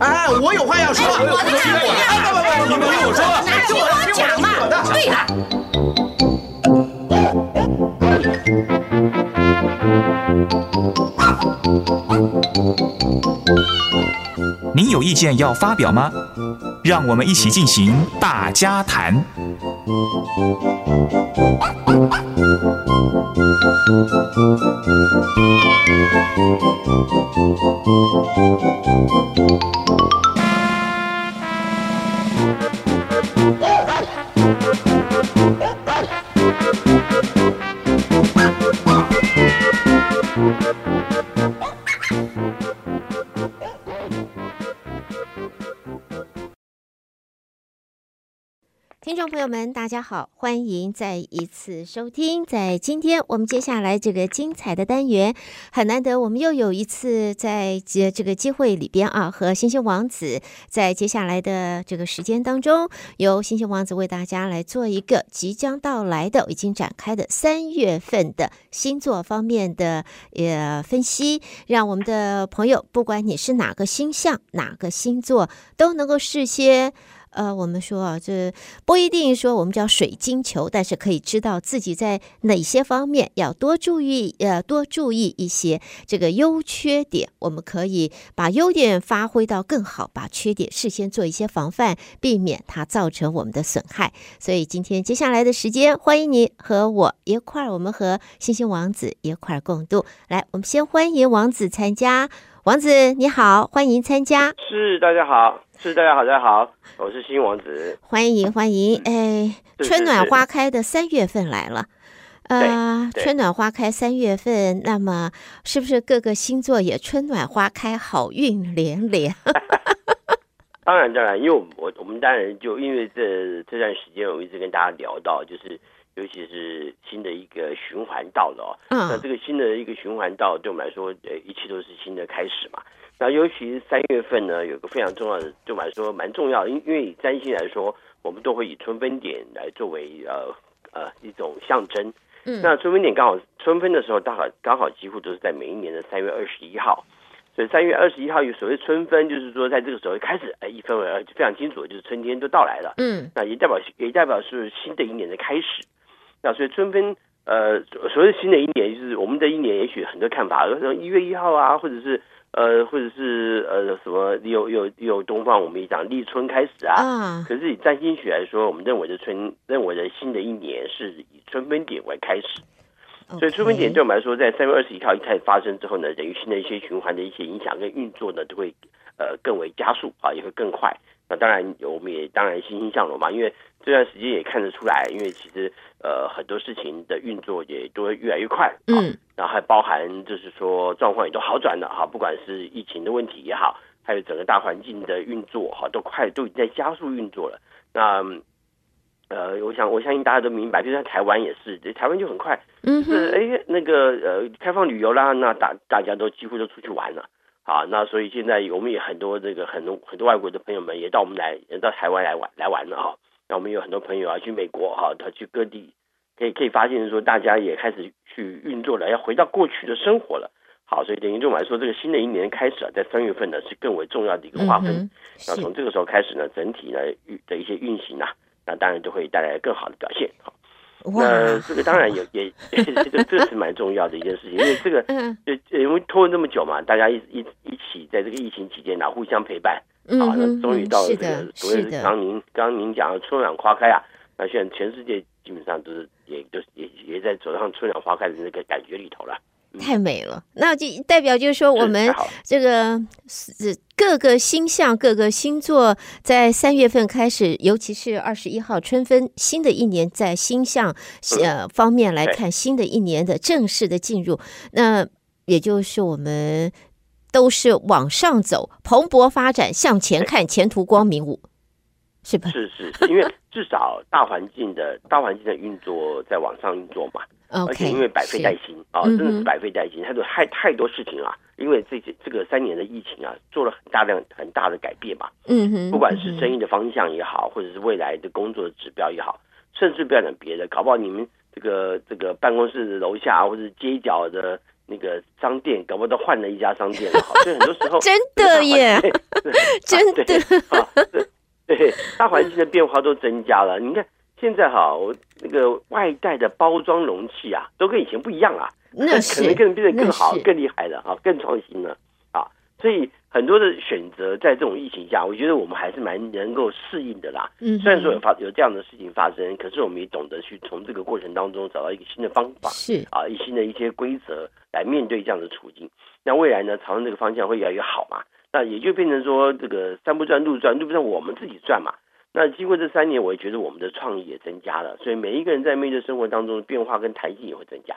哎，我有话要说，我有话要说，你们听我说，听我讲嘛，对了。您有意见要发表吗？让我们一起进行大家谈。Thank you. 朋友们，大家好，欢迎再一次收听。在今天我们接下来这个精彩的单元，很难得，我们又有一次在这这个机会里边啊，和星星王子在接下来的这个时间当中，由星星王子为大家来做一个即将到来的、已经展开的三月份的星座方面的呃分析，让我们的朋友，不管你是哪个星象、哪个星座，都能够事先。呃，我们说啊，这不一定说我们叫水晶球，但是可以知道自己在哪些方面要多注意，呃，多注意一些这个优缺点，我们可以把优点发挥到更好，把缺点事先做一些防范，避免它造成我们的损害。所以今天接下来的时间，欢迎你和我一块儿，我们和星星王子一块儿共度。来，我们先欢迎王子参加。王子你好，欢迎参加。是，大家好。是，大家好，大家好，我是新王子，欢迎欢迎，哎，春暖花开的三月份来了，呃，春暖花开三月份，那么是不是各个星座也春暖花开，好运连连？当然当然，因为我我我们当然就因为这这段时间，我一直跟大家聊到，就是尤其是新的一个循环到了哦，嗯，那这个新的一个循环到，对我们来说，呃，一切都是新的开始嘛。那尤其是三月份呢，有个非常重要的，对我们来说蛮重要的，因因为以占星来说，我们都会以春分点来作为呃呃一种象征。嗯，那春分点刚好春分的时候，刚好刚好几乎都是在每一年的三月二十一号，所以三月二十一号有所谓春分，就是说在这个时候开始，哎，一分为二，非常清楚，就是春天都到来了。嗯，那也代表也代表是新的一年的开始。那所以春分，呃，所谓新的一年，就是我们的一年，也许很多看法，说一月一号啊，或者是。呃，或者是呃什么有有有东方，我们也讲立春开始啊。啊。可是以占星学来说，我们认为的春，认为的新的一年是以春分点为开始。所以春分点对我们来说，在三月二十一号一开始发生之后呢，等于新的一些循环的一些影响跟运作呢，都会呃更为加速啊，也会更快。那当然，我们也当然欣欣向荣嘛，因为这段时间也看得出来，因为其实呃很多事情的运作也都会越来越快，嗯，然后还包含就是说状况也都好转了哈，不管是疫情的问题也好，还有整个大环境的运作哈，都快都已经在加速运作了。那呃，我想我相信大家都明白，就像台湾也是，台湾就很快，嗯，是哎那个呃开放旅游啦，那大大家都几乎都出去玩了。好，那所以现在我们也很多这个很多很多外国的朋友们也到我们来，也到台湾来玩来玩了哈。那我们有很多朋友啊去美国哈，他去各地，可以可以发现说大家也开始去运作了，要回到过去的生活了。好，所以等于对我们来说，这个新的一年开始啊，在三月份呢是更为重要的一个划分。嗯、那从这个时候开始呢，整体呢的一些运行啊，那当然就会带来更好的表现。好。那这个当然也也这个这是蛮重要的一件事情，因为这个就因为拖了那么久嘛，大家一一一起在这个疫情期间呢，互相陪伴，啊，那终于到了这个所谓的。刚您刚您讲的春暖花开啊，那现在全世界基本上都是也就也也在走上春暖花开的那个感觉里头了。太美了，那就代表就是说，我们这个是各个星象、各个星座在三月份开始，尤其是二十一号春分，新的一年在星象呃方面来看，新的一年的正式的进入，那也就是我们都是往上走，蓬勃发展，向前看，前途光明。五，是吧？是是，因为至少大环境的大环境的运作在往上运作嘛。而且因为百废待兴啊，真的是百废待兴，太多太太多事情了。因为这这个三年的疫情啊，做了很大量很大的改变嘛。嗯哼，不管是生意的方向也好，或者是未来的工作的指标也好，甚至不要讲别的，搞不好你们这个这个办公室的楼下或者是街角的那个商店搞不好都换了一家商店了，好，所以很多时候 真的耶，真的，对，对，大环境的变化都增加了。你看现在哈，我那个外带的包装容器啊，都跟以前不一样啊，那是可能更变得更好、更厉害了啊，更创新了啊，所以。很多的选择，在这种疫情下，我觉得我们还是蛮能够适应的啦。嗯，虽然说有发有这样的事情发生，可是我们也懂得去从这个过程当中找到一个新的方法，是啊，一新的一些规则来面对这样的处境。那未来呢，朝着这个方向会越来越好嘛？那也就变成说，这个山不转路转，路不转我们自己转嘛。那经过这三年，我也觉得我们的创意也增加了，所以每一个人在面对生活当中的变化跟弹性也会增加。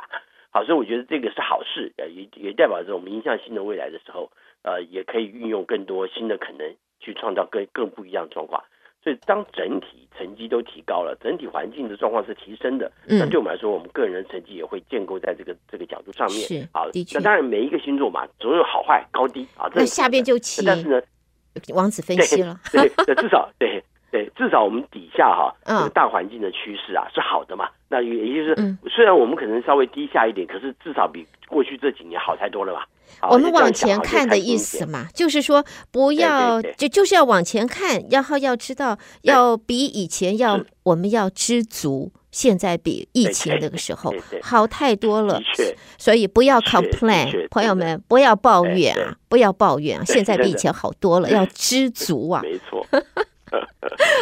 好，所以我觉得这个是好事，也也代表着我们迎向新的未来的时候。呃，也可以运用更多新的可能去创造更更不一样的状况。所以，当整体成绩都提高了，整体环境的状况是提升的，嗯、那对我们来说，我们个人的成绩也会建构在这个这个角度上面。是好。那当然，每一个星座嘛，总有好坏高低啊。那下边就请，但是呢，王子分析了。对，对，至少对对，至少我们底下哈，这个大环境的趋势啊是好的嘛。那也也就是，虽然我们可能稍微低下一点，可是至少比过去这几年好太多了吧。我们往前看的意思嘛，就是说不要就就是要往前看，然后要知道要比以前要我们要知足，现在比疫情那个时候好太多了。所以不要 complain，朋友们不要抱怨啊，不要抱怨啊，现在比以前好多了，要知足啊。没错。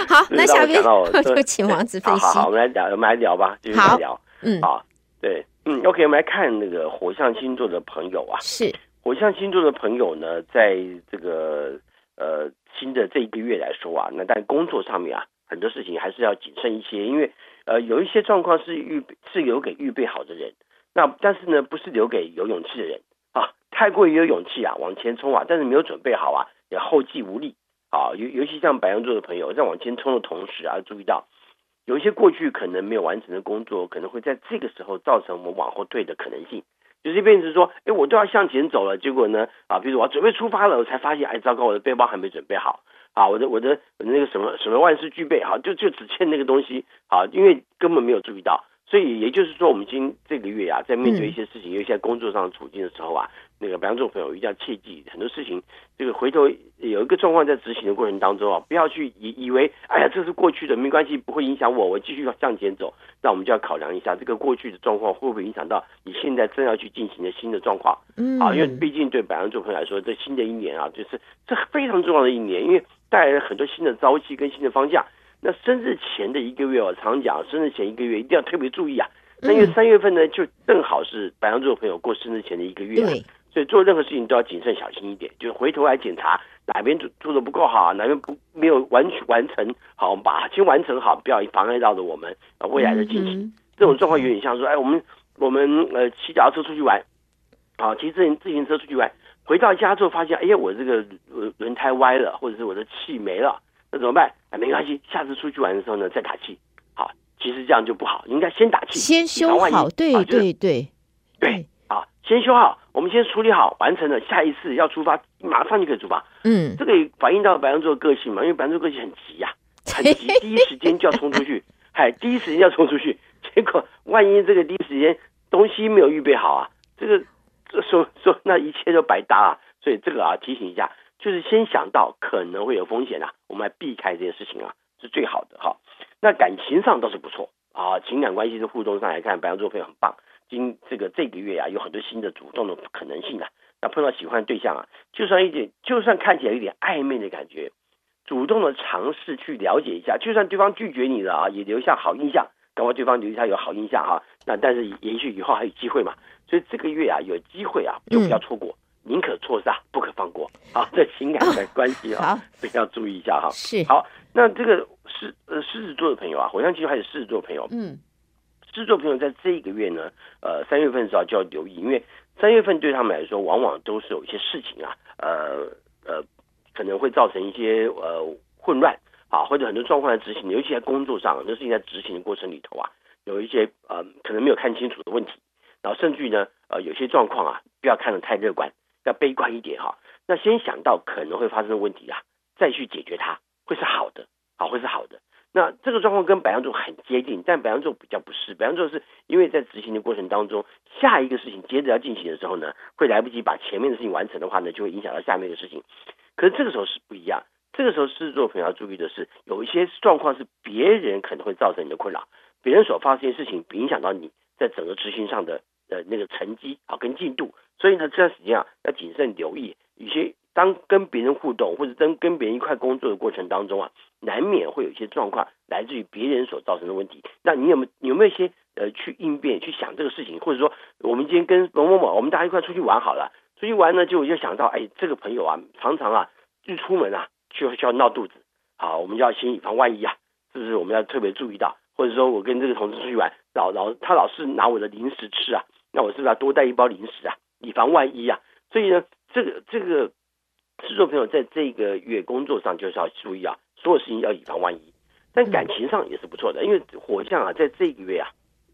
好，那下面 就请王子分析。好，我们来聊，我们来聊吧，继续来聊。嗯，好，对。嗯，OK，我们来看那个火象星座的朋友啊，是火象星座的朋友呢，在这个呃新的这一个月来说啊，那但工作上面啊，很多事情还是要谨慎一些，因为呃有一些状况是预是留给预备好的人，那但是呢不是留给有勇气的人啊，太过于有勇气啊往前冲啊，但是没有准备好啊，也后继无力啊，尤尤其像白羊座的朋友在往前冲的同时啊，注意到。有一些过去可能没有完成的工作，可能会在这个时候造成我们往后退的可能性。就是变成说，哎，我都要向前走了，结果呢，啊，比如我准备出发了，我才发现，哎，糟糕，我的背包还没准备好，啊，我的我的那个什么什么万事俱备，好，就就只欠那个东西，好，因为根本没有注意到。所以也就是说，我们今这个月啊，在面对一些事情，尤其在工作上处境的时候啊，那个白羊座朋友一定要切记，很多事情，这个回头有一个状况在执行的过程当中啊，不要去以以为，哎呀，这是过去的，没关系，不会影响我，我继续向前走。那我们就要考量一下，这个过去的状况会不会影响到你现在正要去进行的新的状况？嗯，啊，因为毕竟对白羊座朋友来说，这新的一年啊，就是这非常重要的一年，因为带来了很多新的朝气跟新的方向。那生日前的一个月，我常讲，生日前一个月一定要特别注意啊。那因为三月份呢，就正好是白羊座朋友过生日前的一个月，所以做任何事情都要谨慎小心一点，就是回头来检查哪边做做的不够好，哪边不没有完全完成好，我们把先完成好，不要妨碍到了我们未来的进行。这种状况有点像说，哎，我们我们呃骑脚踏车出去玩，啊，骑自行自行车出去玩，回到家之后发现，哎呀，我这个轮胎歪了，或者是我的气没了。那怎么办？哎，没关系，下次出去玩的时候呢，再打气。好，其实这样就不好，应该先打气，先修好。对对对对，啊，先修好，我们先处理好，完成了，下一次要出发，马上就可以出发。嗯，这个也反映到白羊座的个性嘛，因为白羊座个性很急呀，很急，第一时间就要冲出去，嗨，第一时间要冲出去，结果万一这个第一时间东西没有预备好啊，这个这说说那一切都白搭啊。所以这个啊，提醒一下。就是先想到可能会有风险啊，我们来避开这些事情啊，是最好的哈。那感情上倒是不错啊，情感关系的互动上来看，白羊座朋友很棒。今这个这个月啊，有很多新的主动的可能性啊。那碰到喜欢的对象啊，就算一点，就算看起来有点暧昧的感觉，主动的尝试去了解一下，就算对方拒绝你了啊，也留下好印象，搞不好对方留下有好印象哈。那但是也许以后还有机会嘛，所以这个月啊，有机会啊，就不要错过。嗯宁可错杀，不可放过。好，这情感的关系啊，一定要注意一下哈。是好，那这个狮呃狮子座的朋友啊，火象星座还有狮子座的朋友，嗯，狮子座朋友在这一个月呢，呃，三月份的时候就要留意，因为三月份对他们来说，往往都是有一些事情啊，呃呃，可能会造成一些呃混乱啊，或者很多状况在执行，尤其在工作上，很多事情在执行的过程里头啊，有一些呃可能没有看清楚的问题，然后甚至于呢，呃，有些状况啊，不要看得太乐观。要悲观一点哈，那先想到可能会发生的问题啊，再去解决它，会是好的，好会是好的。那这个状况跟白羊座很接近，但白羊座比较不是。白羊座是因为在执行的过程当中，下一个事情接着要进行的时候呢，会来不及把前面的事情完成的话呢，就会影响到下面的事情。可是这个时候是不一样，这个时候狮子座朋友要注意的是，有一些状况是别人可能会造成你的困扰，别人所发生的事情影响到你在整个执行上的的那个成绩啊跟进度。所以呢，这段时间啊要谨慎留意，有些。当跟别人互动，或者跟跟别人一块工作的过程当中啊，难免会有一些状况来自于别人所造成的问题。那你有没有有没有一些呃去应变、去想这个事情？或者说，我们今天跟某某某，我们大家一块出去玩好了，出去玩呢，就就想到，哎，这个朋友啊，常常啊一出门啊就就要闹肚子，好，我们就要先以防万一啊，是不是？我们要特别注意到，或者说我跟这个同事出去玩，老老他老是拿我的零食吃啊，那我是不是要多带一包零食啊，以防万一啊？所以呢，这个这个。狮子座朋友在这个月工作上就是要注意啊，所有事情要以防万一。但感情上也是不错的，因为火象啊，在这个月啊，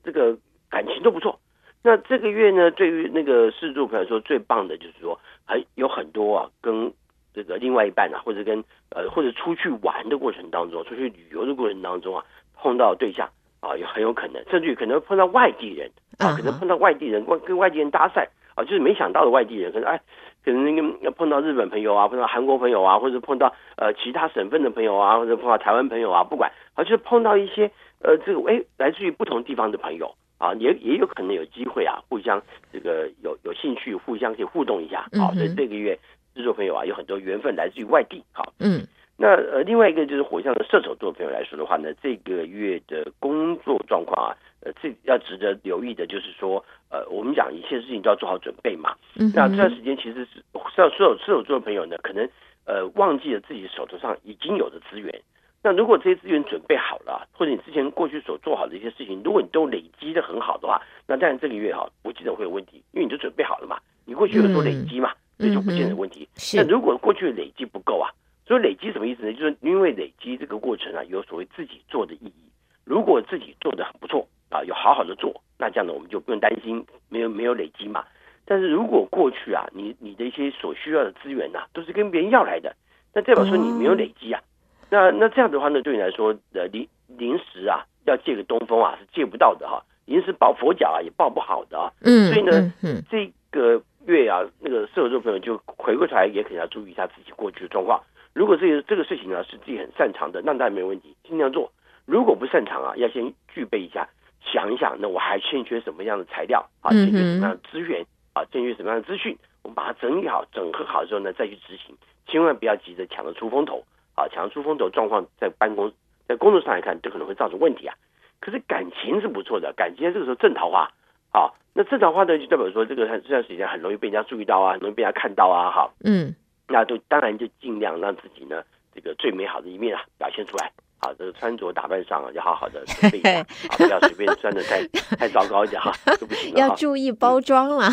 这个感情都不错。那这个月呢，对于那个狮子座朋友来说，最棒的就是说，还有很多啊，跟这个另外一半啊，或者跟呃，或者出去玩的过程当中，出去旅游的过程当中啊，碰到对象啊，也很有可能，甚至于可能碰到外地人啊，可能碰到外地人，跟跟外地人搭讪啊，就是没想到的外地人，可能哎。可能那个碰到日本朋友啊，碰到韩国朋友啊，或者碰到呃其他省份的朋友啊，或者碰到台湾朋友啊，不管啊，就是碰到一些呃这个哎来自于不同地方的朋友啊，也也有可能有机会啊，互相这个有有兴趣，互相可以互动一下。好，所以这个月制作朋友啊，有很多缘分来自于外地。好，嗯。那呃，另外一个就是火象的射手座朋友来说的话呢，这个月的工作状况啊，呃，这要值得留意的就是说，呃，我们讲一切事情都要做好准备嘛。嗯。那这段时间其实是像所有射手座的朋友呢，可能呃忘记了自己手头上已经有的资源。那如果这些资源准备好了，或者你之前过去所做好的一些事情，如果你都累积的很好的话，那当然这个月哈不记得会有问题，因为你就准备好了嘛，你过去有做累积嘛，这、嗯、就不见得问题。是。那如果过去的累积不够啊？所以累积什么意思呢？就是因为累积这个过程啊，有所谓自己做的意义。如果自己做的很不错啊，有好好的做，那这样呢，我们就不用担心没有没有累积嘛。但是如果过去啊，你你的一些所需要的资源呐、啊，都是跟别人要来的，那代表说你没有累积啊。那那这样的话呢，对你来说，呃，临临时啊，要借个东风啊，是借不到的哈、啊。临时抱佛脚啊，也抱不好的啊。嗯。所以呢，嗯，这个月啊，那个射手座朋友就回过头来，也可能要注意一下自己过去的状况。如果这个这个事情呢，是自己很擅长的，那当然没问题，尽量做。如果不擅长啊，要先具备一下，想一想，那我还欠缺什么样的材料啊？欠缺什么样的资源啊？欠缺什么样的资讯？我们把它整理好、整合好之后呢，再去执行。千万不要急着抢着出风头啊！抢着出风头状况，在办公在工作上来看，都可能会造成问题啊。可是感情是不错的，感情这个时候正桃花啊。那正桃花呢，就代表说这个这段时间很容易被人家注意到啊，很容易被人家看到啊，哈。嗯。那就当然就尽量让自己呢，这个最美好的一面啊表现出来啊，这个穿着打扮上啊要好好的准备一下，啊不要随便穿的太太糟糕一点哈，就不行了。要注意包装了，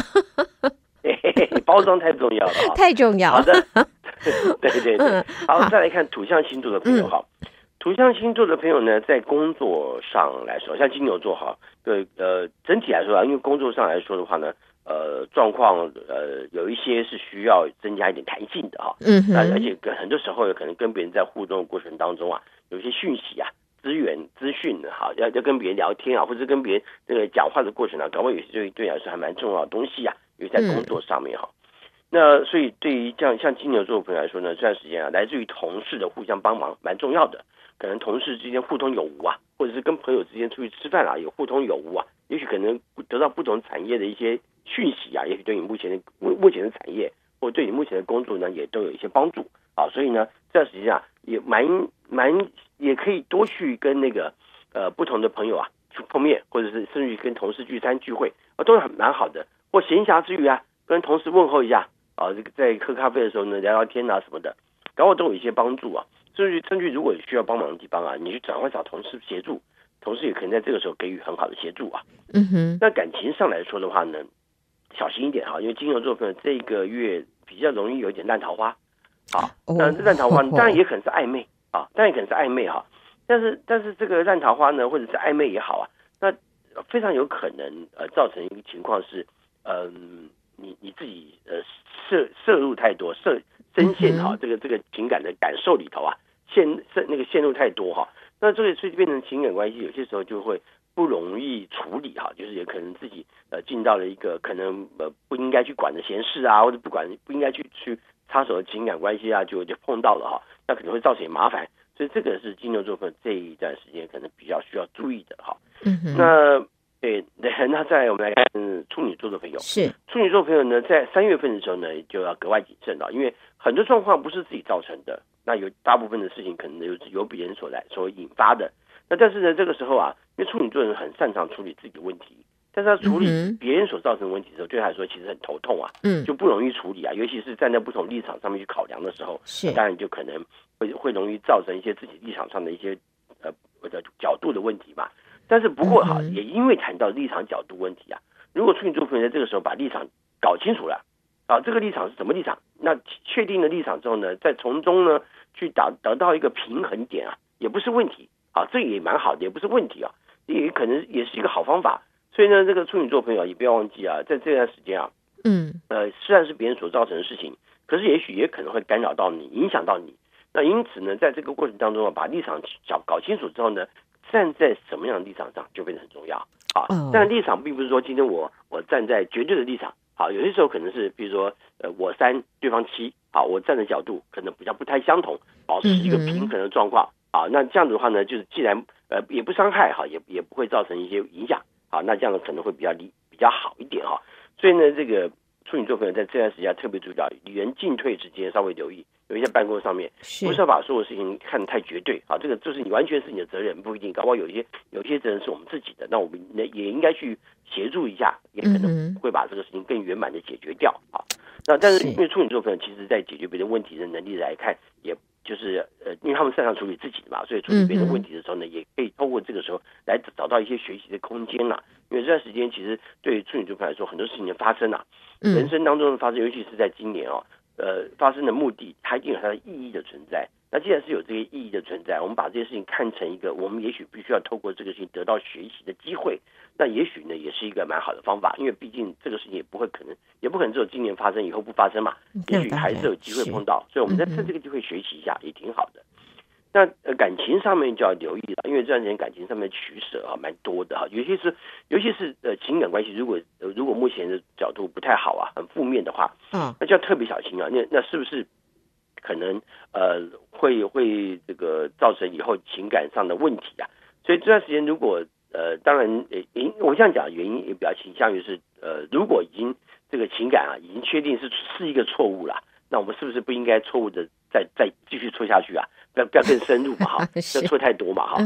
包装太重要了，太重要。好的，对对对，好，再来看土象星座的朋友哈，土象星座的朋友呢，在工作上来说，像金牛座哈，对呃整体来说啊，因为工作上来说的话呢。呃，状况呃，有一些是需要增加一点弹性的哈，嗯，那而且跟很多时候有可能跟别人在互动的过程当中啊，有一些讯息啊、资源、资讯哈，要要跟别人聊天啊，或者跟别人这个讲话的过程啊，搞不好有些对对来说还蛮重要的东西啊，因为在工作上面哈。那所以对于这样像金牛座的朋友来说呢，这段时间啊，来自于同事的互相帮忙蛮重要的，可能同事之间互通有无啊，或者是跟朋友之间出去吃饭啊，有互通有无啊，也许可能得到不同产业的一些。讯息啊，也许对你目前的目目前的产业，或对你目前的工作呢，也都有一些帮助啊。所以呢，这段时间啊，也蛮蛮也可以多去跟那个呃不同的朋友啊去碰面，或者是甚至于跟同事聚餐聚会啊，都是很蛮好的。或闲暇之余啊，跟同事问候一下啊，这个在喝咖啡的时候呢，聊聊天啊什么的，然后都有一些帮助啊。甚至于甚至于如果需要帮忙的地方啊，你去转换找同事协助，同事也可能在这个时候给予很好的协助啊。嗯哼。那感情上来说的话呢？小心一点哈，因为金牛座朋友这个月比较容易有一点烂桃花，啊，那烂桃花当然也可能是暧昧啊，当然也可能是暧昧哈，但是但是这个烂桃花呢，或者是暧昧也好啊，那非常有可能呃造成一个情况是，嗯，你你自己呃摄摄入太多，摄深陷哈这个这个情感的感受里头啊，陷陷那个陷入太多哈，那这个所以变成情感关系，有些时候就会不容易处理哈，就是也可能自己呃进到了一个可能呃不应该去管的闲事啊，或者不管不应该去去插手的情感关系啊，就就碰到了哈，那可能会造成麻烦。所以这个是金牛座朋友这一段时间可能比较需要注意的哈。嗯哼。那对，那再我们来看处女座的朋友，是处女座朋友呢，在三月份的时候呢，就要格外谨慎了，因为很多状况不是自己造成的，那有大部分的事情可能有由别人所来所引发的。那但是呢，这个时候啊，因为处女座人很擅长处理自己的问题，但是他处理别人所造成的问题的时候，对他来说其实很头痛啊，嗯，就不容易处理啊，尤其是站在不同立场上面去考量的时候，是。当然就可能。会会容易造成一些自己立场上的一些呃或者角度的问题嘛，但是不过哈，也因为谈到立场角度问题啊，如果处女座朋友在这个时候把立场搞清楚了啊，这个立场是什么立场，那确定了立场之后呢，再从中呢去达得到一个平衡点啊，也不是问题啊，这也蛮好的，也不是问题啊，也可能也是一个好方法。所以呢，这个处女座朋友也不要忘记啊，在这段时间啊，嗯呃，虽然是别人所造成的事情，可是也许也可能会干扰到你，影响到你。那因此呢，在这个过程当中啊，把立场搞搞清楚之后呢，站在什么样的立场上就变得很重要啊。但立场并不是说今天我我站在绝对的立场，好，有些时候可能是比如说呃我三对方七，好，我站的角度可能比较不太相同，保持一个平衡的状况啊。那这样子的话呢，就是既然呃也不伤害哈，也也不会造成一些影响啊，那这样子可能会比较理比较好一点哈。所以呢，这个处女座朋友在这段时间特别注意到与人进退之间稍微留意。有一些办公上面，不是要把所有事情看得太绝对啊，这个就是你完全是你的责任，不一定，搞不好有一些有些责任是我们自己的，那我们也也应该去协助一下，也可能会把这个事情更圆满的解决掉啊。那但是因为处女座朋友，其实在解决别人问题的能力来看，也就是呃，因为他们擅长处理自己的嘛，所以处理别人问题的时候呢，也可以透过这个时候来找到一些学习的空间啊。因为这段时间其实对于处女座来说，很多事情的发生啊，人生当中的发生，尤其是在今年哦。呃，发生的目的，它一定有它的意义的存在。那既然是有这些意义的存在，我们把这些事情看成一个，我们也许必须要透过这个事情得到学习的机会。那也许呢，也是一个蛮好的方法，因为毕竟这个事情也不会可能，也不可能只有今年发生，以后不发生嘛。也许还是有机会碰到，所以我们在趁这个机会学习一下，也挺好的。那呃感情上面就要留意了，因为这段时间感情上面取舍啊蛮多的哈，尤其是尤其是呃情感关系，如果呃如果目前的角度不太好啊，很负面的话，嗯，那就要特别小心啊。那那是不是可能呃会会这个造成以后情感上的问题啊？所以这段时间如果呃当然呃因我这样讲原因也比较倾向于是呃如果已经这个情感啊已经确定是是一个错误了，那我们是不是不应该错误的再再继续错下去啊？不要不要更深入嘛哈，不要错太多嘛哈。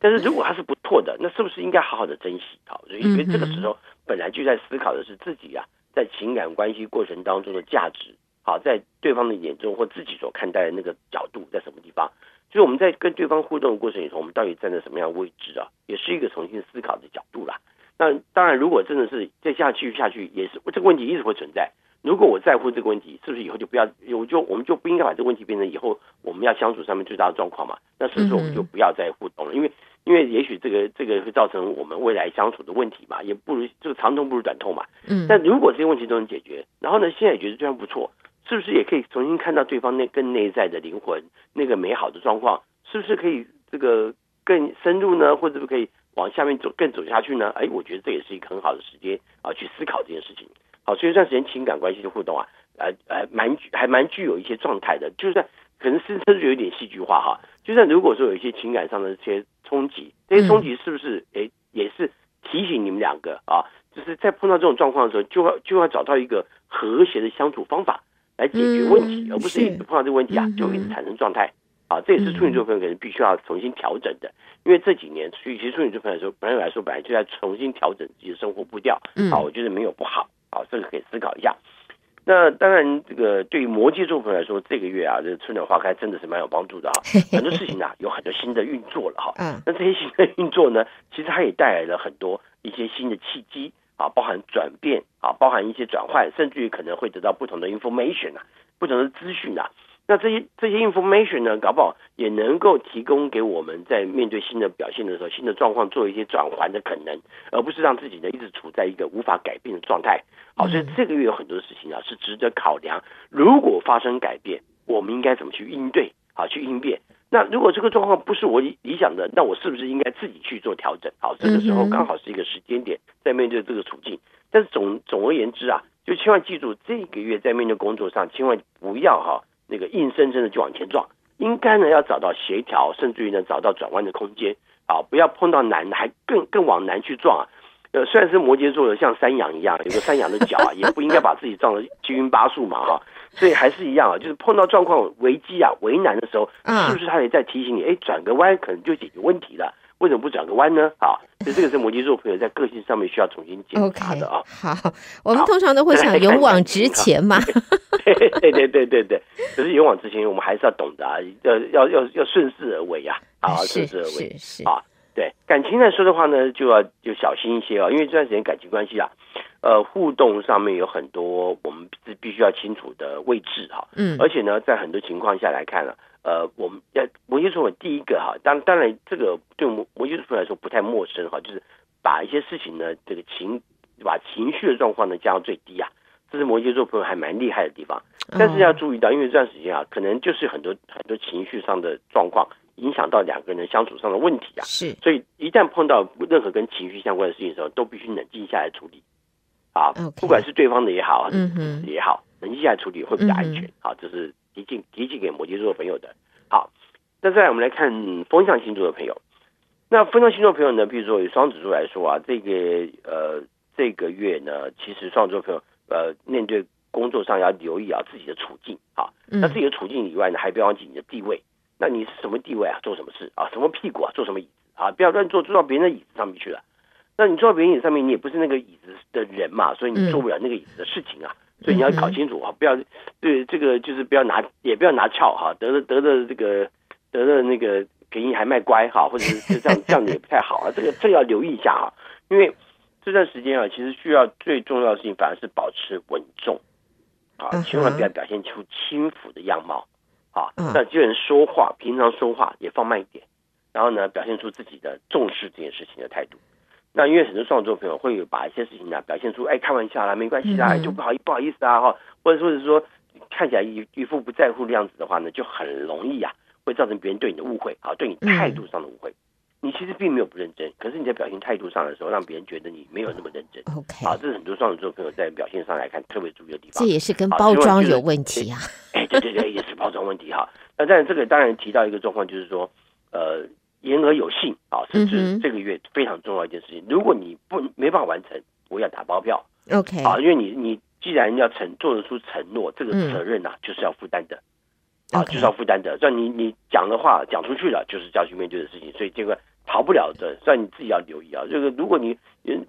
但是如果他是不错的，那是不是应该好好的珍惜？好，所以因为这个时候本来就在思考的是自己啊，在情感关系过程当中的价值，好，在对方的眼中或自己所看待的那个角度在什么地方？所以我们在跟对方互动的过程里头，我们到底站在什么样的位置啊？也是一个重新思考的角度啦。那当然，如果真的是再下去下去，也是这个问题一直会存在。如果我在乎这个问题，是不是以后就不要？我就我们就不应该把这个问题变成以后我们要相处上面最大的状况嘛？那是不是我们就不要再互动了？因为因为也许这个这个会造成我们未来相处的问题嘛，也不如这个长痛不如短痛嘛。嗯。但如果这些问题都能解决，然后呢，现在也觉得这样不错，是不是也可以重新看到对方那更内在的灵魂那个美好的状况？是不是可以这个更深入呢？或者是可以往下面走更走下去呢？哎，我觉得这也是一个很好的时间啊，去思考这件事情。好，所以这段时间情感关系的互动啊，呃呃，蛮还蛮具有一些状态的，就算可能是甚至有点戏剧化哈。就算如果说有一些情感上的这些冲击，这些冲击是不是诶也是提醒你们两个啊，就是在碰到这种状况的时候，就要就要找到一个和谐的相处方法来解决问题，而不是一直碰到这个问题啊就一直产生状态。啊，这也是处女座朋友可能必须要重新调整的，因为这几年，所以其实处女座朋友说，朋友来说本来就在重新调整自己的生活步调。啊，我觉得没有不好。好，这个可以思考一下。那当然，这个对于摩羯座朋友来说，这个月啊，这个春暖花开真的是蛮有帮助的啊。很多事情啊，有很多新的运作了哈。嗯。那这些新的运作呢，其实它也带来了很多一些新的契机啊，包含转变啊，包含一些转换，甚至于可能会得到不同的 information 啊，不同的资讯啊。那这些这些 information 呢，搞不好也能够提供给我们在面对新的表现的时候，新的状况做一些转换的可能，而不是让自己呢一直处在一个无法改变的状态。好，所以这个月有很多的事情啊是值得考量。如果发生改变，我们应该怎么去应对？好，去应变。那如果这个状况不是我理想的，那我是不是应该自己去做调整？好，这个时候刚好是一个时间点，在面对这个处境。但是总总而言之啊，就千万记住，这个月在面对工作上，千万不要哈那个硬生生的就往前撞，应该呢要找到协调，甚至于呢找到转弯的空间啊，不要碰到难还更更往南去撞啊。呃，虽然是摩羯座的，像山羊一样，有个山羊的脚啊，也不应该把自己撞得七荤八素嘛哈。所以还是一样啊，就是碰到状况危机啊、为难的时候，是不是他也在提醒你？哎，转个弯可能就解决问题了。为什么不转个弯呢？啊，所以这个是摩羯座朋友在个性上面需要重新检查的啊。Okay, 好，我们通常都会想 勇往直前嘛。对对对对对对，可是勇往直前，我们还是要懂得啊，要要要要顺势而为呀，啊，顺势而为啊。对感情来说的话呢，就要就小心一些啊，因为这段时间感情关系啊，呃，互动上面有很多我们是必须要清楚的位置哈。嗯，而且呢，在很多情况下来看呢，呃，我们要摩羯座第一个哈，当当然这个对摩摩羯座来说不太陌生哈，就是把一些事情呢，这个情把情绪的状况呢降到最低啊，这是摩羯座朋友还蛮厉害的地方。但是要注意到，因为这段时间啊，可能就是很多很多情绪上的状况。影响到两个人相处上的问题啊，是，所以一旦碰到任何跟情绪相关的事情的时候，都必须冷静下来处理，啊.不管是对方的也好，嗯哼，也好，冷静下来处理会比较安全，好、嗯哼，这是提醒提醒给摩羯座的朋友的。好，那再来我们来看风象星座的朋友，那风象星座朋友呢，比如说以双子座来说啊，这个呃这个月呢，其实双子座朋友呃面对工作上要留意啊自己的处境啊，那自己的处境以外呢，还不要忘记你的地位。那你是什么地位啊？做什么事啊？什么屁股啊？坐什么椅子啊？不要乱坐，坐到别人的椅子上面去了。那你坐到别人椅子上面，你也不是那个椅子的人嘛，所以你做不了那个椅子的事情啊。嗯、所以你要搞清楚啊，不要对这个就是不要拿，也不要拿翘哈，得了得了这个得了那个给你还卖乖哈，或者是这样 这样子也不太好啊。这个这个要留意一下啊，因为这段时间啊，其实需要最重要的事情反而是保持稳重啊，千万不要表现出轻浮的样貌。啊，那这人说话，平常说话也放慢一点，然后呢，表现出自己的重视这件事情的态度。那因为很多双子座朋友会有把一些事情呢表现出，哎，开玩笑啦，没关系啦，就不好意不好意思啊，哈，或者说是说看起来一一副不在乎的样子的话呢，就很容易啊，会造成别人对你的误会啊，对你态度上的误会。你其实并没有不认真，可是你在表现态度上的时候，让别人觉得你没有那么认真。OK，啊，这是很多双子座朋友在表现上来看特别注意的地方。这也是跟包装有问题啊。哎，对对对，也是包装问题哈。那但是这个当然提到一个状况，就是说，呃，言而有信啊，甚至这个月非常重要一件事情，如果你不没办法完成，我要打包票。OK，啊，因为你你既然要承做得出承诺，这个责任呐、啊、就是要负担的。啊，就是要负担的。让你你讲的话讲出去了，就是要去面对的事情，所以这个。逃不了的，所以你自己要留意啊。这个，如果你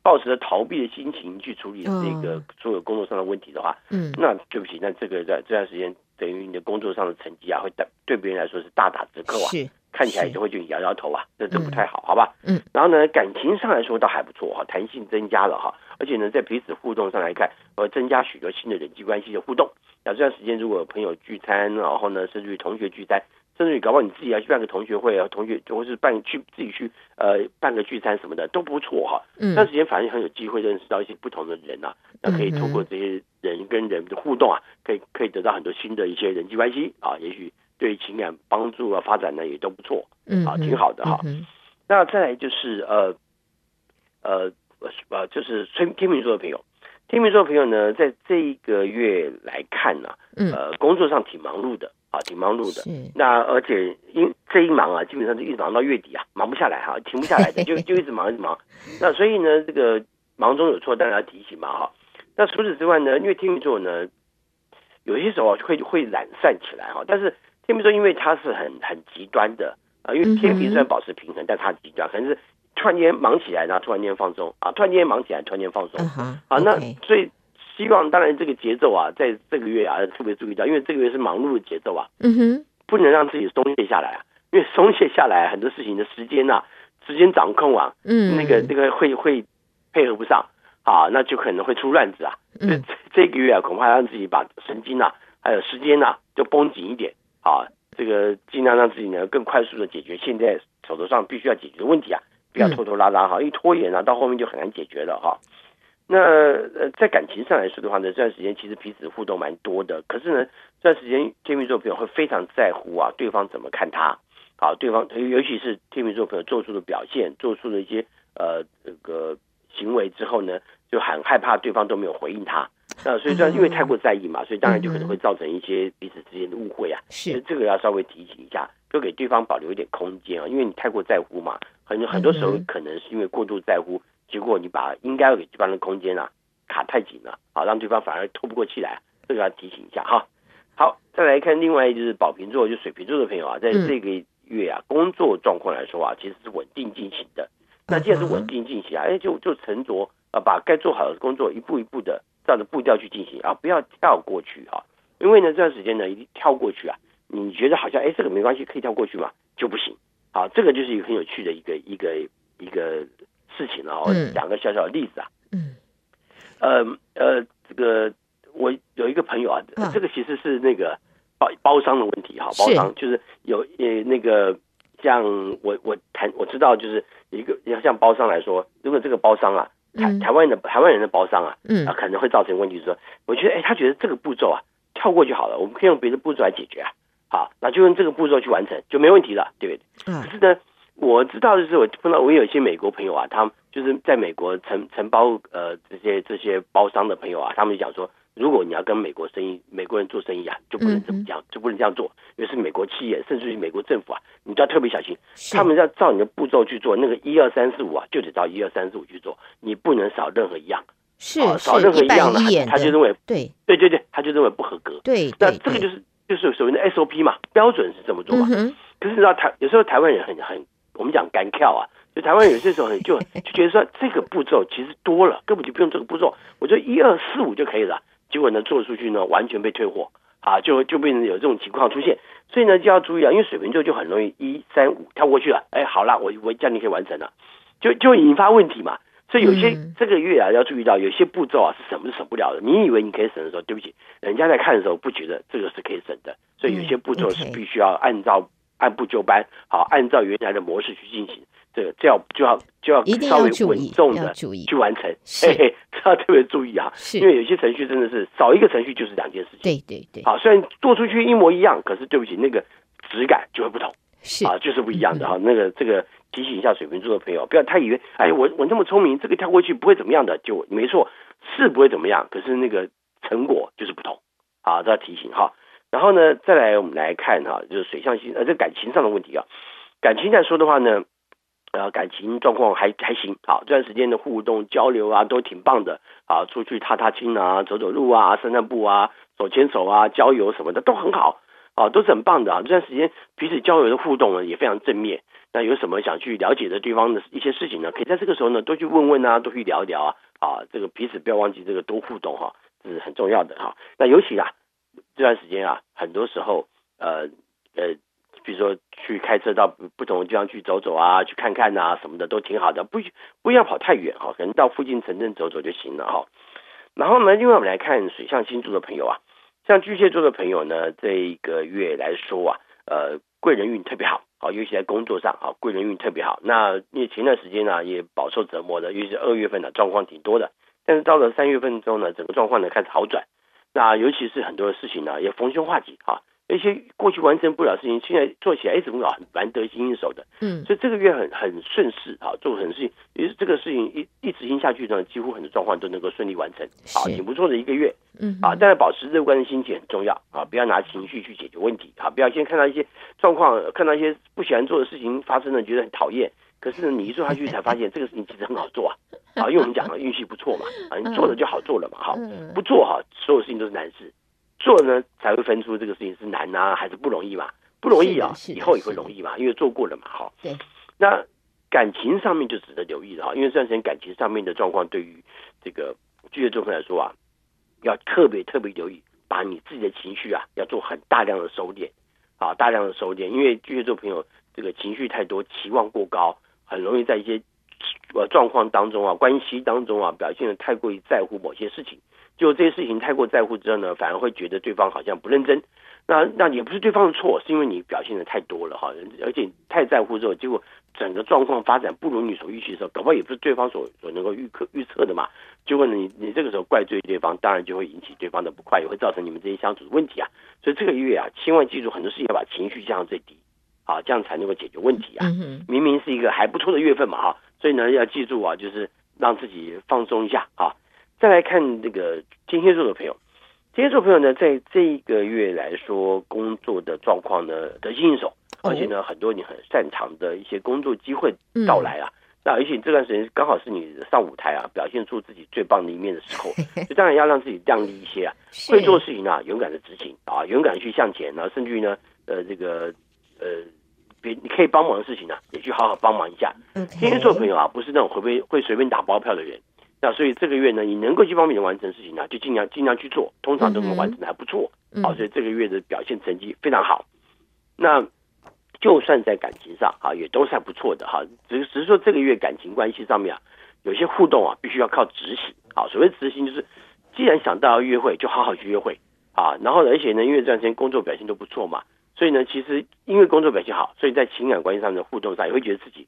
抱持着逃避的心情去处理这个所有工作上的问题的话，嗯，那对不起，那这个在这段时间等于你的工作上的成绩啊，会对对别人来说是大打折扣啊。是，看起来就会就摇摇头啊，这这不太好，好吧？嗯。然后呢，感情上来说倒还不错哈，弹性增加了哈，而且呢，在彼此互动上来看，呃，增加许多新的人际关系的互动。那这段时间如果有朋友聚餐，然后呢，甚至于同学聚餐。甚至于搞不好你自己要去办个同学会啊，同学或是办去自己去呃办个聚餐什么的都不错哈。嗯，那时间反正很有机会认识到一些不同的人呐、啊，那可以通过这些人跟人的互动啊，可以可以得到很多新的一些人际关系啊，也许对情感帮助啊发展呢也都不错，嗯啊，挺好的哈。嗯、那再来就是呃呃呃就是天天秤座的朋友，天秤座的朋友呢，在这一个月来看呢、啊，呃工作上挺忙碌的。啊，挺忙碌的。是那而且因这一忙啊，基本上就一直忙到月底啊，忙不下来哈、啊，停不下来的，就 就一直忙一直忙。那所以呢，这个忙中有错，当然要提醒嘛哈。那除此之外呢，因为天秤座呢，有些时候会会懒散起来哈。但是天秤座因为它是很很极端的啊，因为天平虽然保持平衡，但它极端，可能是突然间忙起来，然后突然间放松啊，突然间忙起来，突然间放松。Uh 啊，那所以。希望当然这个节奏啊，在这个月啊特别注意到，因为这个月是忙碌的节奏啊，嗯哼，不能让自己松懈下来啊，因为松懈下来很多事情的时间啊，时间掌控啊，嗯，那个那个会会配合不上啊，那就可能会出乱子啊。嗯，这个月啊，恐怕让自己把神经啊，还有时间啊，就绷紧一点啊，这个尽量让自己呢更快速的解决现在手头上必须要解决的问题啊，不要拖拖拉拉哈，一拖延啊，到后面就很难解决了哈。那呃，在感情上来说的话呢，这段时间其实彼此互动蛮多的。可是呢，这段时间天秤座朋友会非常在乎啊，对方怎么看他好，对方尤其是天秤座朋友做出的表现，做出的一些呃这个行为之后呢，就很害怕对方都没有回应他。那所以这样，因为太过在意嘛，所以当然就可能会造成一些彼此之间的误会啊。是，这个要稍微提醒一下，就给对方保留一点空间啊，因为你太过在乎嘛，很很多时候可能是因为过度在乎，结果你把应该要给对方的空间啊卡太紧了，啊，让对方反而透不过气来，这个要提醒一下哈。好，再来看另外一就是宝瓶座，就水瓶座的朋友啊，在这个月啊，工作状况来说啊，其实是稳定进行的。那既然是稳定进行啊，哎，就就沉着啊，把该做好的工作一步一步的。照着步调去进行啊，不要跳过去啊，因为呢这段时间呢，一跳过去啊，你觉得好像哎这个没关系，可以跳过去嘛，就不行。好，这个就是一个很有趣的一个一个一个事情了。我讲个小小的例子啊，嗯，呃呃，这个我有一个朋友啊，这个其实是那个包包商的问题哈，包商就是有呃那个像我我谈我知道就是一个要像包商来说，如果这个包商啊。台台湾的台湾人的包商啊，嗯，啊可能会造成问题，是说，我觉得，哎，他觉得这个步骤啊，跳过就好了，我们可以用别的步骤来解决啊，好，那就用这个步骤去完成，就没问题了，对不对？嗯。可是呢，我知道的是，我碰到我有一些美国朋友啊，他们就是在美国承承包呃这些这些包商的朋友啊，他们就讲说。如果你要跟美国生意、美国人做生意啊，就不能这么讲，就不能这样做，因为是美国企业，甚至于美国政府啊，你都要特别小心。他们要照你的步骤去做，那个一二三四五啊，就得照一二三四五去做，你不能少任何一样。是，少任何一样的，他就认为对，对对对，他就认为不合格。对，那这个就是就是所谓的 SOP 嘛，标准是这么做嘛。可是你知道台有时候台湾人很很，我们讲干跳啊，就台湾有些时候很就就觉得说这个步骤其实多了，根本就不用这个步骤，我就一二四五就可以了。结果呢，做出去呢，完全被退货，啊，就就变成有这种情况出现，所以呢就要注意啊，因为水瓶座就很容易一三五跳过去了，哎，好了，我我这样你可以完成了，就就引发问题嘛，所以有些这个月啊要注意到，有些步骤啊是省是省不了的，你以为你可以省的时候，对不起，人家在看的时候不觉得这个是可以省的，所以有些步骤是必须要按照按部就班，好，按照原来的模式去进行。这个这要就要就要稍微稳重的去完成，嘿嘿，这要 特别注意啊，因为有些程序真的是少一个程序就是两件事情。对对对，好，虽然做出去一模一样，可是对不起，那个质感就会不同，是啊，就是不一样的哈。那个这个提醒一下水瓶座的朋友，不要太以为，哎，我我那么聪明，这个跳过去不会怎么样的，就没错，是不会怎么样，可是那个成果就是不同，啊，这要提醒哈。然后呢，再来我们来看哈，就是水象星呃，这感情上的问题啊，感情来说的话呢。呃，感情状况还还行，好，这段时间的互动交流啊，都挺棒的，啊，出去踏踏青啊，走走路啊，散散步啊，手牵手啊，郊游什么的都很好，啊，都是很棒的啊。这段时间彼此交流的互动呢，也非常正面。那有什么想去了解的对方的一些事情呢？可以在这个时候呢，多去问问啊，多去聊一聊啊，啊，这个彼此不要忘记这个多互动哈，这是很重要的哈。那尤其啊，这段时间啊，很多时候，呃，呃。比如说去开车到不同的地方去走走啊，去看看啊，什么的都挺好的，不不要跑太远哈，可能到附近城镇走走就行了哈。然后呢，另外我们来看水象星座的朋友啊，像巨蟹座的朋友呢，这一个月来说啊，呃，贵人运特别好，好，尤其在工作上啊，贵人运特别好。那因为前段时间呢，也饱受折磨的，尤其是二月份的状况挺多的，但是到了三月份之后呢，整个状况呢开始好转。那尤其是很多的事情呢，也逢凶化吉啊。一些过去完成不了的事情，现在做起来哎，怎么搞？很蛮得心应手的。嗯，所以这个月很很顺势啊，做很多事情，于是这个事情一一执行下去呢，几乎很多状况都能够顺利完成。啊，挺不错的一个月。嗯，啊，但是保持乐观的心情很重要啊，不要拿情绪去解决问题啊，不要先看到一些状况，看到一些不喜欢做的事情发生了，觉得很讨厌。可是，你一做下去才发现 这个事情其实很好做啊。啊，因为我们讲了运气不错嘛，啊，你做了就好做了嘛。好，不做哈，所有事情都是难事。做呢才会分出这个事情是难啊还是不容易嘛？不容易啊，以后也会容易嘛，因为做过了嘛。好，对。那感情上面就值得留意了哈，因为这段时间感情上面的状况，对于这个巨蟹座朋友来说啊，要特别特别留意，把你自己的情绪啊，要做很大量的收敛啊，大量的收敛，因为巨蟹座朋友这个情绪太多，期望过高，很容易在一些呃状况当中啊，关系当中啊，表现的太过于在乎某些事情。就这些事情太过在乎之后呢，反而会觉得对方好像不认真。那那也不是对方的错，是因为你表现的太多了哈，而且太在乎之后，结果整个状况发展不如你所预期的时候，搞不好也不是对方所所能够预测预测的嘛。结果，你你这个时候怪罪对方，当然就会引起对方的不快，也会造成你们这些相处的问题啊。所以这个月啊，千万记住，很多事情要把情绪降到最低啊，这样才能够解决问题啊。嗯、明明是一个还不错的月份嘛，哈，所以呢，要记住啊，就是让自己放松一下啊。再来看这个天蝎座的朋友，天蝎座朋友呢，在这一个月来说，工作的状况呢得心应手，而且呢，很多你很擅长的一些工作机会到来啊。嗯、那而且这段时间刚好是你上舞台啊，表现出自己最棒的一面的时候，所以当然要让自己亮丽一些啊，会做事情啊，勇敢的执行啊，勇敢去向前，啊甚至于呢，呃，这个呃，别你可以帮忙的事情呢、啊，也去好好帮忙一下。Okay. 天蝎座朋友啊，不是那种会不会会随便打包票的人。那所以这个月呢，你能够去帮别人完成事情呢，就尽量尽量去做，通常都能完成的还不错。好、所以这个月的表现成绩非常好。那就算在感情上啊，也都算不错的哈。只是只是说这个月感情关系上面啊，有些互动啊，必须要靠执行。啊，所谓执行就是，既然想到要约会，就好好去约会啊。然后而且呢，因为这段时间工作表现都不错嘛，所以呢，其实因为工作表现好，所以在情感关系上的互动上，也会觉得自己。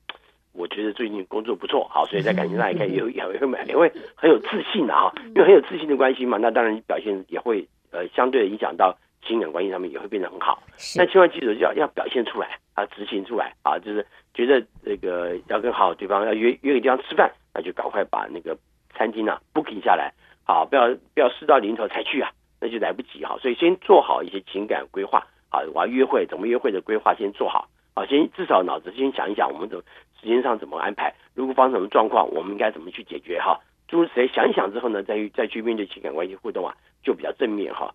我觉得最近工作不错，好，所以在感情上也可以有 也会也会很有自信的哈，因为很有自信的关系嘛，那当然表现也会呃相对的影响到情感关系上面也会变得很好。那千万记住要要表现出来啊，执行出来啊，就是觉得这个要跟好对方要约约个地方吃饭，那就赶快把那个餐厅啊 booking 下来，好，不要不要事到临头才去啊，那就来不及哈。所以先做好一些情感规划啊，我要约会怎么约会的规划先做好啊，先至少脑子先想一想我们怎么。时间上怎么安排？如果发生什么状况，我们应该怎么去解决？哈，诸如此类，想一想之后呢，再去再去面对情感关系互动啊，就比较正面哈。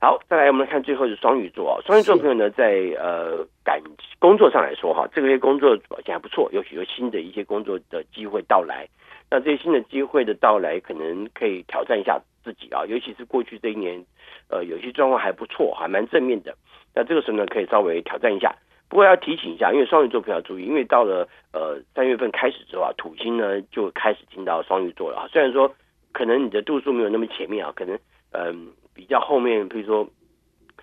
好，再来我们来看最后是双鱼座啊，双鱼座朋友呢，在呃感工作上来说哈，这个月工作表现还不错，有许多新的一些工作的机会到来。那这些新的机会的到来，可能可以挑战一下自己啊，尤其是过去这一年，呃，有些状况还不错，还蛮正面的。那这个时候呢，可以稍微挑战一下。不过要提醒一下，因为双鱼座比较注意，因为到了呃三月份开始之后啊，土星呢就开始进到双鱼座了啊。虽然说可能你的度数没有那么前面啊，可能嗯、比较后面，比如说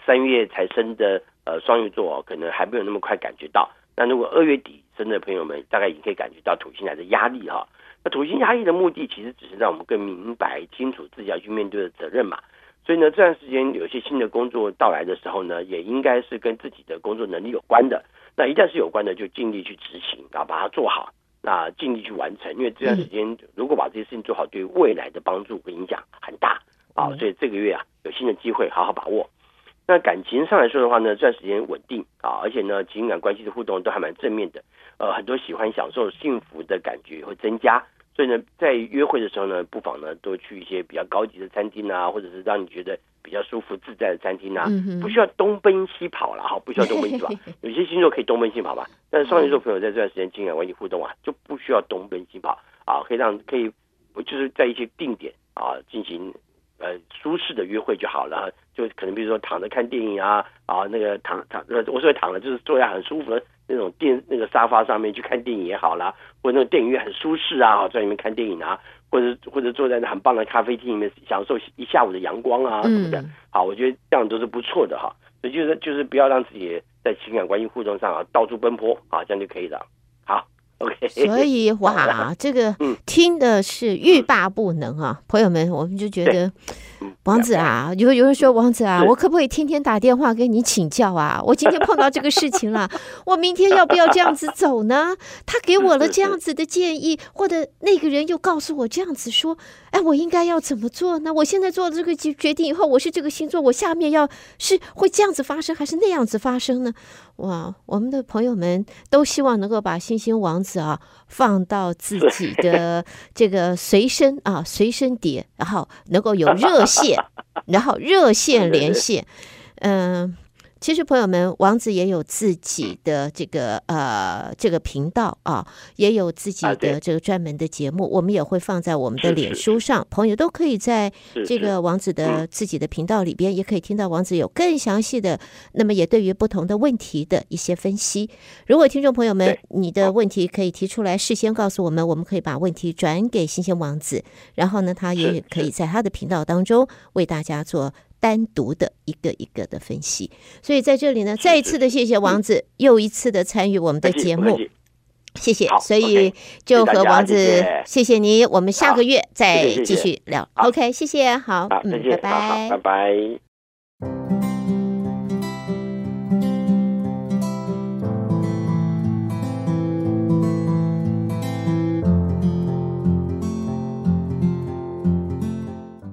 三月才生的呃双鱼座、啊，可能还没有那么快感觉到。那如果二月底生的朋友们，大概已经可以感觉到土星来的压力哈、那土星压抑的目的，其实只是让我们更明白清楚自己要去面对的责任嘛。所以呢，这段时间有些新的工作到来的时候呢，也应该是跟自己的工作能力有关的。那一旦是有关的，就尽力去执行啊，把它做好，那尽力去完成。因为这段时间如果把这些事情做好，对未来的帮助和影响很大啊。所以这个月啊，有新的机会，好好把握。那感情上来说的话呢，这段时间稳定啊，而且呢，情感关系的互动都还蛮正面的。呃，很多喜欢享受幸福的感觉会增加。所以呢，在约会的时候呢，不妨呢多去一些比较高级的餐厅啊，或者是让你觉得比较舒服自在的餐厅啊，不需要东奔西跑了哈，不需要东奔西跑。有些星座可以东奔西跑吧，但是双鱼座朋友在这段时间情感关系互动啊，就不需要东奔西跑啊，可以让可以就是在一些定点啊进行呃舒适的约会就好了，就可能比如说躺着看电影啊啊那个躺躺呃我说躺着就是坐在很舒服的。那种电那个沙发上面去看电影也好啦，或者那种电影院很舒适啊，在里面看电影啊，或者或者坐在那很棒的咖啡厅里面享受一下午的阳光啊什么的，好，我觉得这样都是不错的哈。所以就是就是不要让自己在情感关系互动上啊到处奔波啊，这样就可以了。所以哇，这个听的是欲罢不能啊，朋友们，我们就觉得。王子啊，有有人说王子啊，我可不可以天天打电话给你请教啊？我今天碰到这个事情了，我明天要不要这样子走呢？他给我了 这样子的建议，或者那个人又告诉我这样子说，哎，我应该要怎么做呢？我现在做了这个决决定以后，我是这个星座，我下面要是会这样子发生，还是那样子发生呢？哇，我们的朋友们都希望能够把星星王子啊放到自己的 这个随身啊随身碟，然后能够有热线，然后热线连线，嗯。其实朋友们，王子也有自己的这个呃这个频道啊，也有自己的这个专门的节目，我们也会放在我们的脸书。上，朋友都可以在这个王子的。自己的频道里边，也可以听到王子有更详细的，那么也对于不同的问题的一些分析。如果听众朋友们你的问题可以提出来，事先告诉我们，我们可以把问题转给新鲜王子，然后呢，他也可以在他的频道当中为大家做。单独的一个一个的分析，所以在这里呢，再一次的谢谢王子，嗯、又一次的参与我们的节目，谢谢。所以就和王子谢谢，谢谢你，我们下个月再继续聊。OK，谢谢，好，嗯，拜拜，拜拜。